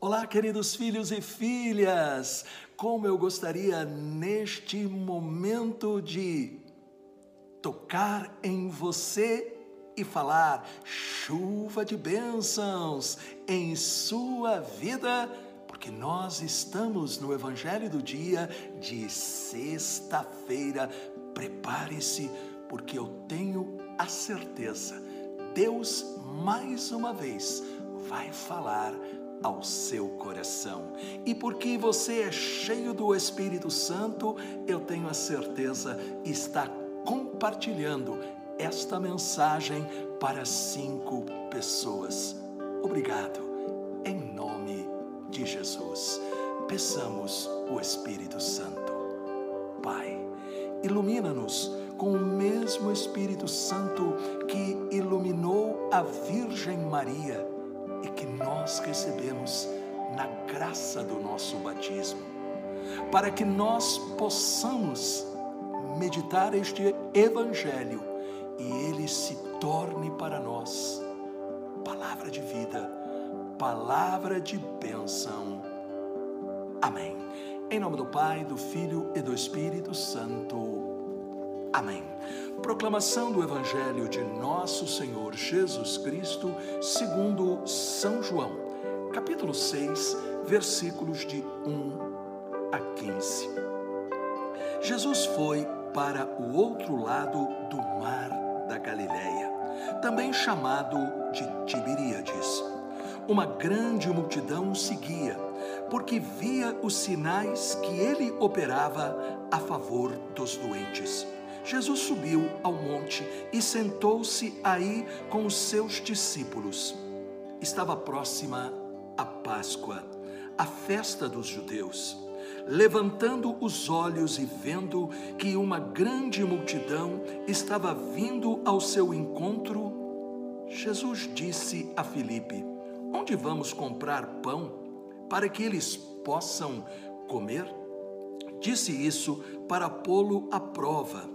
Olá, queridos filhos e filhas! Como eu gostaria neste momento de tocar em você e falar chuva de bênçãos em sua vida, porque nós estamos no Evangelho do dia de sexta-feira. Prepare-se, porque eu tenho a certeza, Deus mais uma vez vai falar ao seu coração. E porque você é cheio do Espírito Santo, eu tenho a certeza, está compartilhando esta mensagem para cinco pessoas. Obrigado, em nome de Jesus. Peçamos o Espírito Santo. Pai, ilumina-nos com o mesmo Espírito Santo que iluminou a Virgem Maria nós recebemos na graça do nosso batismo, para que nós possamos meditar este Evangelho e ele se torne para nós palavra de vida, palavra de bênção. Amém. Em nome do Pai, do Filho e do Espírito Santo. Amém. Proclamação do Evangelho de Nosso Senhor Jesus Cristo, segundo São João, capítulo 6, versículos de 1 a 15. Jesus foi para o outro lado do mar da Galileia, também chamado de Tiberíades. Uma grande multidão o seguia, porque via os sinais que ele operava a favor dos doentes. Jesus subiu ao monte e sentou-se aí com os seus discípulos. Estava próxima a Páscoa, a festa dos judeus. Levantando os olhos e vendo que uma grande multidão estava vindo ao seu encontro, Jesus disse a Filipe: Onde vamos comprar pão para que eles possam comer? Disse isso para pô-lo à prova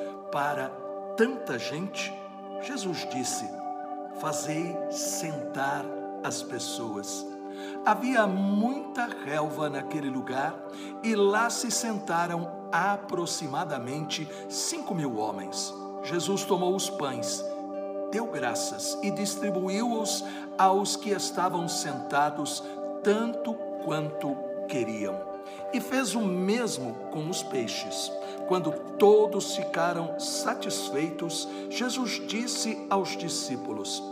para tanta gente, Jesus disse: Fazei sentar as pessoas. Havia muita relva naquele lugar e lá se sentaram aproximadamente cinco mil homens. Jesus tomou os pães, deu graças e distribuiu-os aos que estavam sentados, tanto quanto queriam. E fez o mesmo com os peixes. Quando todos ficaram satisfeitos, Jesus disse aos discípulos: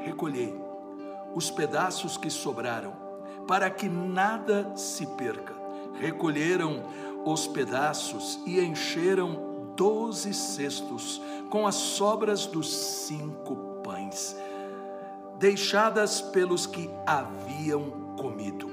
Recolhei os pedaços que sobraram, para que nada se perca. Recolheram os pedaços e encheram doze cestos com as sobras dos cinco pães, deixadas pelos que haviam comido.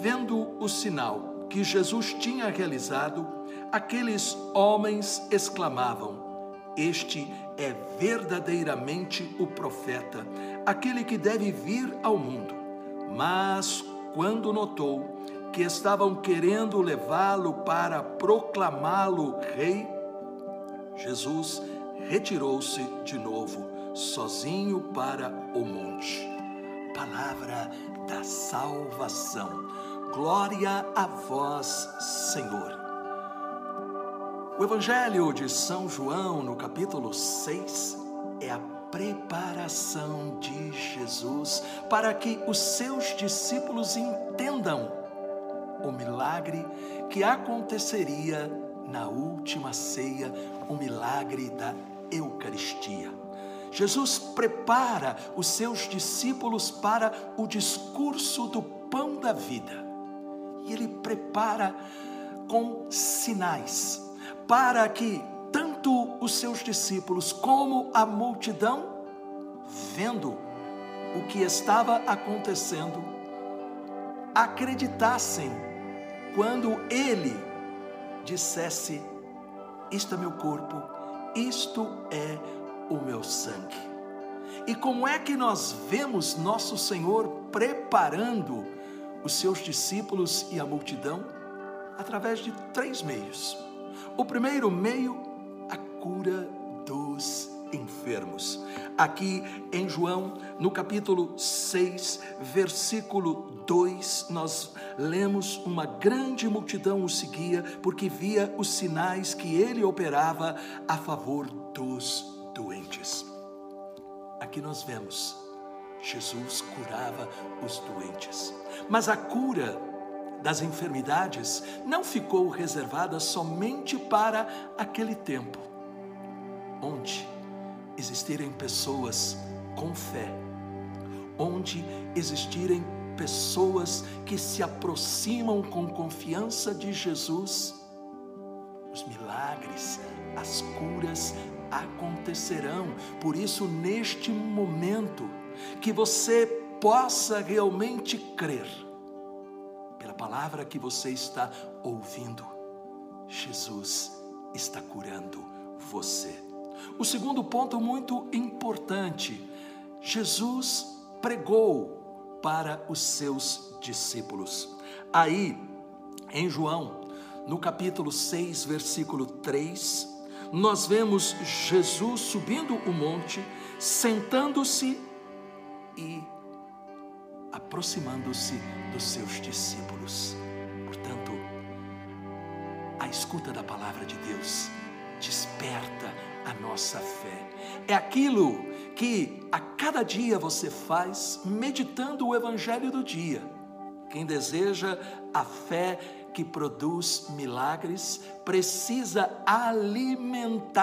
Vendo o sinal, que Jesus tinha realizado, aqueles homens exclamavam: Este é verdadeiramente o profeta, aquele que deve vir ao mundo. Mas quando notou que estavam querendo levá-lo para proclamá-lo rei, Jesus retirou-se de novo, sozinho para o monte. Palavra da salvação. Glória a vós, Senhor. O Evangelho de São João, no capítulo 6, é a preparação de Jesus para que os seus discípulos entendam o milagre que aconteceria na última ceia, o milagre da Eucaristia. Jesus prepara os seus discípulos para o discurso do pão da vida e ele prepara com sinais para que tanto os seus discípulos como a multidão, vendo o que estava acontecendo, acreditassem quando ele dissesse: Isto é meu corpo, isto é o meu sangue. E como é que nós vemos nosso Senhor preparando os seus discípulos e a multidão? Através de três meios. O primeiro meio, a cura dos enfermos. Aqui em João, no capítulo 6, versículo 2, nós lemos uma grande multidão o seguia, porque via os sinais que ele operava a favor dos doentes. Aqui nós vemos, Jesus curava os doentes, mas a cura das enfermidades não ficou reservada somente para aquele tempo, onde existirem pessoas com fé, onde existirem pessoas que se aproximam com confiança de Jesus, os milagres, as curas acontecerão. Por isso, neste momento, que você possa realmente crer, palavra que você está ouvindo, Jesus está curando você. O segundo ponto muito importante: Jesus pregou para os seus discípulos. Aí, em João, no capítulo 6, versículo 3, nós vemos Jesus subindo o monte, sentando-se e aproximando-se dos seus discípulos. Portanto, a escuta da palavra de Deus desperta a nossa fé. É aquilo que a cada dia você faz meditando o evangelho do dia. Quem deseja a fé que produz milagres precisa alimentá-la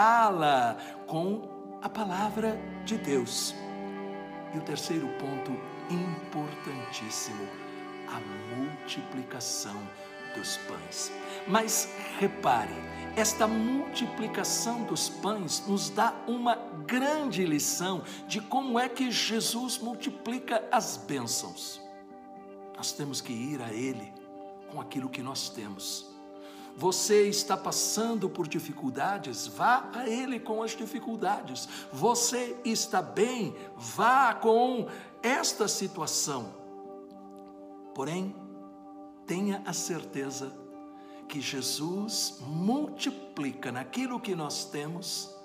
com a palavra de Deus. E o terceiro ponto importantíssimo, a multiplicação dos pães. Mas repare, esta multiplicação dos pães nos dá uma grande lição de como é que Jesus multiplica as bênçãos. Nós temos que ir a Ele com aquilo que nós temos. Você está passando por dificuldades, vá a Ele com as dificuldades. Você está bem, vá com esta situação. Porém, tenha a certeza que Jesus multiplica naquilo que nós temos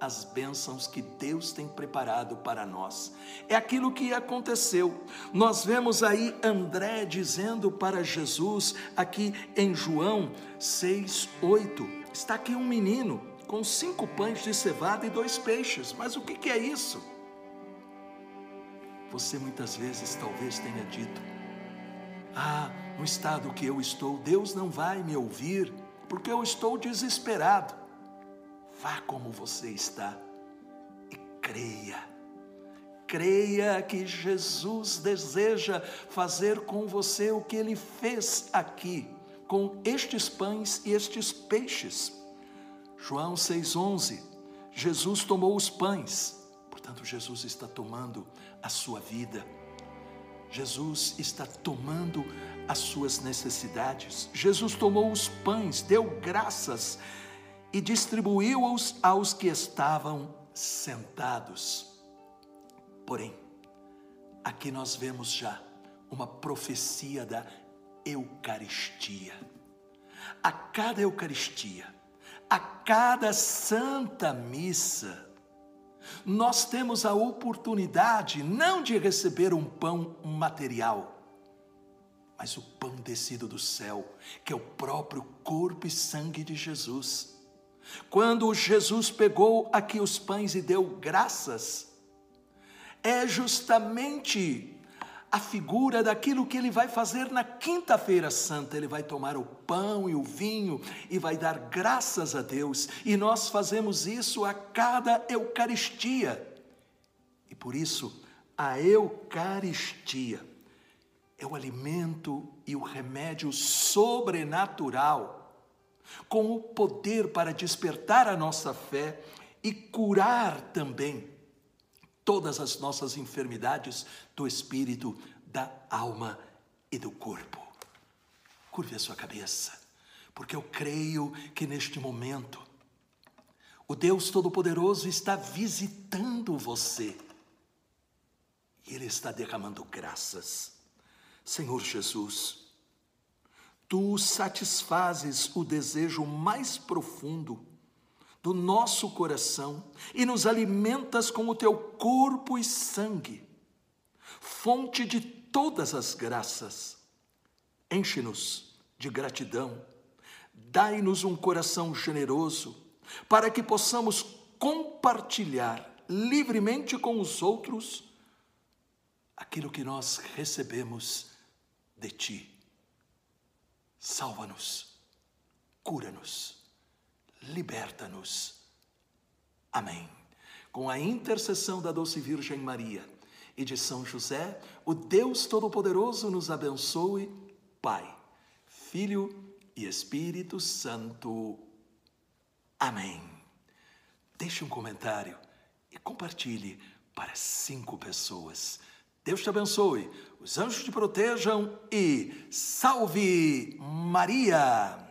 as bênçãos que Deus tem preparado para nós. É aquilo que aconteceu. Nós vemos aí André dizendo para Jesus, aqui em João 6, 8: está aqui um menino com cinco pães de cevada e dois peixes. Mas o que, é isso? Você muitas vezes talvez tenha dito: Ah, no estado que eu estou, Deus não vai me ouvir, porque eu estou desesperado. Vá como você está e creia. Creia que Jesus deseja fazer com você o que ele fez aqui, com estes pães e estes peixes. João 6,11: Jesus tomou os pães, portanto, Jesus está tomando a sua vida. Jesus está tomando as suas necessidades. Jesus tomou os pães, deu graças e distribuiu-os aos que estavam sentados. Porém, aqui nós vemos já uma profecia da Eucaristia. A cada Eucaristia, a cada Santa Missa, nós temos a oportunidade não de receber um pão material, mas o pão descido do céu, que é o próprio corpo e sangue de Jesus. Quando Jesus pegou aqui os pães e deu graças, é justamente a figura daquilo que ele vai fazer na quinta-feira santa. Ele vai tomar o pão e o vinho e vai dar graças a Deus. E nós fazemos isso a cada Eucaristia. E por isso, a Eucaristia é o alimento e o remédio sobrenatural com o poder para despertar a nossa fé e curar também todas as nossas enfermidades do espírito, da alma e do corpo. Curve a sua cabeça, porque eu creio que neste momento o Deus Todo-Poderoso está visitando você e Ele está derramando graças. Senhor Jesus, Tu satisfazes o desejo mais profundo do nosso coração e nos alimentas com o Teu corpo e sangue, fonte de todas as graças. Enche-nos de gratidão, dai-nos um coração generoso, para que possamos compartilhar livremente com os outros aquilo que nós recebemos de Ti. Salva-nos, cura-nos, liberta-nos. Amém. Com a intercessão da doce Virgem Maria e de São José, o Deus Todo-Poderoso nos abençoe, Pai, Filho e Espírito Santo. Amém. Deixe um comentário e compartilhe para cinco pessoas. Deus te abençoe, os anjos te protejam e salve Maria!